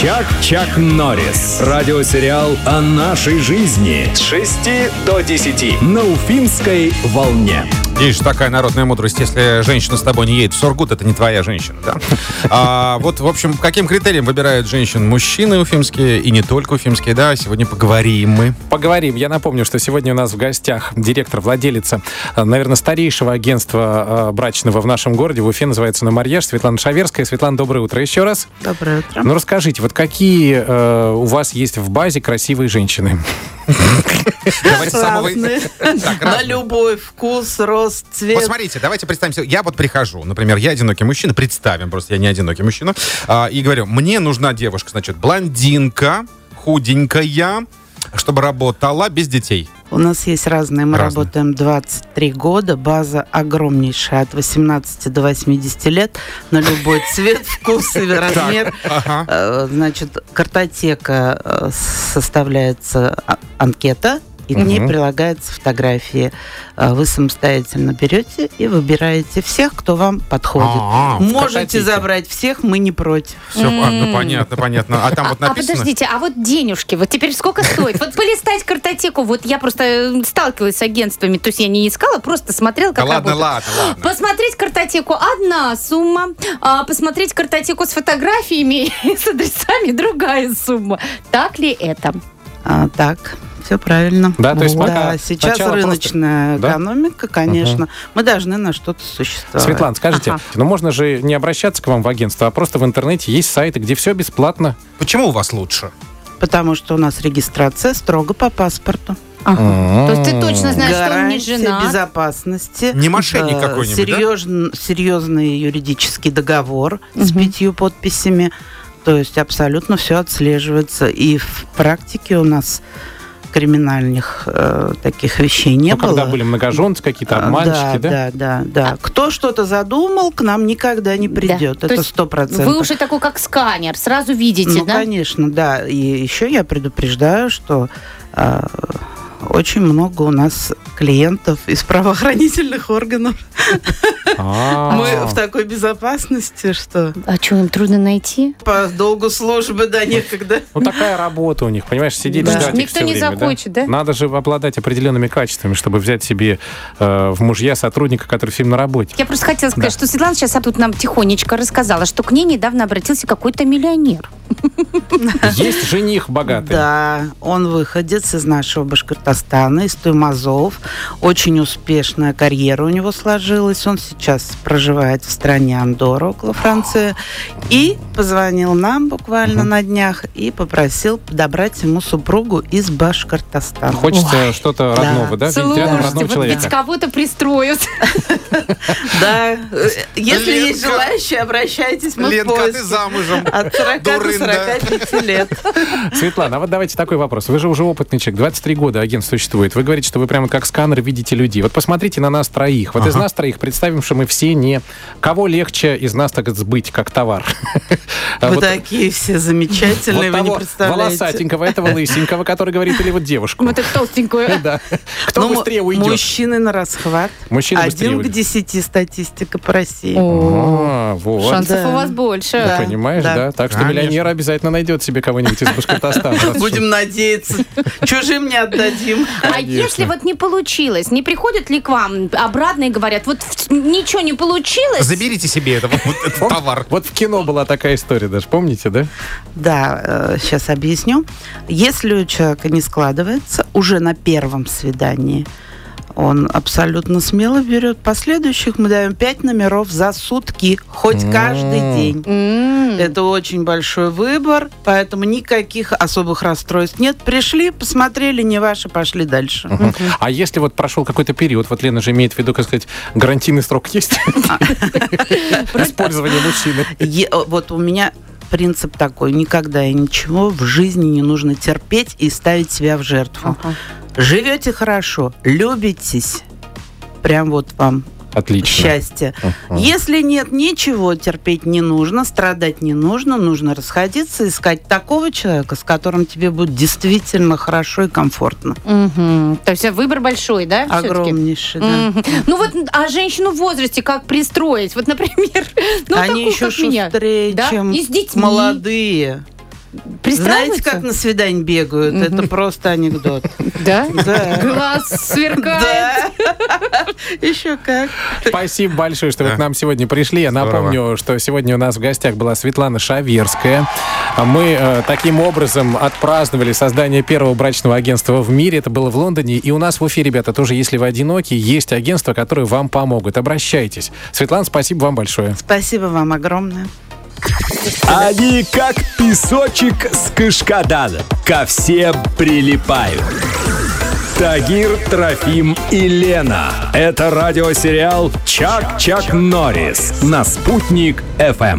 Чак-Чак Норрис. Радиосериал о нашей жизни с 6 до 10 на Уфимской волне. Видишь, такая народная мудрость. Если женщина с тобой не едет в Сургут, это не твоя женщина, да? А, вот, в общем, каким критерием выбирают женщин мужчины уфимские и не только уфимские, да? Сегодня поговорим мы. Поговорим. Я напомню, что сегодня у нас в гостях директор, владелица, э, наверное, старейшего агентства э, брачного в нашем городе, в Уфе, называется на Марьяж, Светлана Шаверская. Светлана, доброе утро еще раз. Доброе утро. Ну, расскажите, вот какие э, у вас есть в базе красивые женщины? Давайте самого- На любой вкус, рост, цвет. Вот смотрите, давайте представим себе. Я вот прихожу, например, я одинокий мужчина, представим, просто я не одинокий мужчина, а, и говорю, мне нужна девушка, значит, блондинка, худенькая, чтобы работала без детей. У нас есть разные. Мы Разные. работаем 23 года. База огромнейшая. От 18 до 80 лет. На любой цвет, вкус и размер. Э, Значит, картотека э, составляется а- анкета. И к ней прилагаются фотографии. Э, Вы самостоятельно берете и выбираете всех, кто вам подходит. А, в Можете забрать всех, мы не против. Все, ну понятно, понятно. А там вот а написано... подождите, а вот денежки, вот теперь сколько стоит? Вот полистать картотеку, вот я просто э, сталкивалась с агентствами, то есть я не искала, просто смотрела, Да как ладно, работает. ладно, ладно. Посмотреть картотеку одна сумма, а посмотреть картотеку с фотографиями и с адресами другая сумма. Так ли это? А, так, все правильно. Да, то есть да, пока сейчас рыночная Да? экономика, конечно. Мы должны на что-то существовать. Светлана, скажите, Ага. ну можно же не обращаться к вам в агентство, а просто в интернете есть сайты, где все бесплатно. Почему у вас лучше? Потому что у нас регистрация строго по паспорту. Ага. То есть ты точно знаешь, что он не Гарантия жена. безопасности. Не мошенник Э, какой-нибудь, да? серьез- Серьезный юридический договор с пятью подписями. То есть абсолютно все отслеживается. И в практике у нас криминальных э, таких вещей не ну, было. когда были многоженцы, какие-то А, обманщики, да? да, да, да. Кто что-то задумал, к нам никогда не придет. То Это сто процентов. Вы уже такой, как сканер, сразу видите, Ну, да? конечно, да. И еще я предупреждаю, что а, очень много у нас клиентов из правоохранительных органов. А. Мы в такой безопасности, что А что, им трудно найти? по долгу службы, да, некогда. Ну, такая работа у них, понимаешь, сидеть Да. ждать Никто не захочет, да? Надо же обладать определенными качествами, чтобы взять себе э, в мужья сотрудника, который всем на работе. Я просто хотела сказать, что Светлана сейчас тут нам тихонечко рассказала, что к ней недавно обратился какой-то миллионер. Есть жених богатый. Да, он выходец из нашего Башкортостана, из Туймазов. Очень успешная карьера у него сложилась. Он сейчас проживает в стране Андорра, около Франции. И позвонил нам буквально на днях и попросил подобрать ему супругу из Башкортостана. Хочется что-то родного, да? Родного вот ведь кого-то пристроят. Да, если есть желающие, обращайтесь, Ленка, ты замужем. От 40 до Дурында. 45 лет. Светлана, а вот давайте такой вопрос. Вы же уже опытный человек, 23 года агентство существует. Вы говорите, что вы прямо как сканер видите людей. Вот посмотрите на нас троих. Вот из нас троих представим, что мы все не... Кого легче из нас так сбыть, как товар? Вы вот- такие все замечательные, вот вы не представляете. волосатенького, этого лысенького, который говорит, или вот девушку. Вот эту толстенькую. Да. Кто Ну, быстрее уйдет? Мужчины на расхват. Мужчины Один к десяти статистика по России. Вот. Шансов у вас больше. Понимаешь, да? Так что Конечно. Обязательно найдет себе кого-нибудь из Башкортостана. Будем надеяться. Чужим не отдадим. А если вот не получилось, не приходят ли к вам обратно и говорят, вот ничего не получилось? Заберите себе это, вот этот товар. Вот в кино была такая история даже, помните, да? Да, сейчас объясню. Если у человека не складывается, уже на первом свидании он абсолютно смело берет. Последующих мы даем пять номеров за сутки, хоть каждый день. М. Это очень большой выбор, поэтому никаких особых расстройств нет. Пришли, посмотрели, не ваши, пошли дальше. Мгм. А если вот прошел какой-то период, вот Лена же имеет в виду, как сказать, гарантийный срок есть использования мужчины? Э, вот у меня принцип такой. Никогда и ничего в жизни не нужно терпеть и ставить себя в жертву. Ага. Живете хорошо, любитесь. Прям вот вам Отлично. счастье. Если нет, ничего терпеть не нужно, страдать не нужно, нужно расходиться, искать такого человека, с которым тебе будет действительно хорошо и комфортно. Мгм. То есть выбор большой, да? Огромнейший, да. Мгм. Ну вот, а женщину в возрасте как пристроить? Вот, например, ну, Они такую, еще как меня. шустрее, Да? чем И с детьми. молодые. Знаете, как на свидание бегают? Это просто анекдот. Да? Да. Глаз сверкает. Да. Еще как. Спасибо большое, что вы к нам сегодня пришли. Я напомню, что сегодня у нас в гостях была Светлана Шаверская. А Мы э, таким образом отпраздновали создание первого брачного агентства в мире. Это было в Лондоне. И у нас в эфире, ребята, тоже, если вы одиноки, есть агентства, которые вам помогут. Обращайтесь. Светлана, спасибо вам большое. Спасибо вам огромное. Они как песочек с кашкадана. Ко всем прилипают. Тагир, Трофим и Лена. Это радиосериал «Чак-Чак Норрис» на «Спутник FM.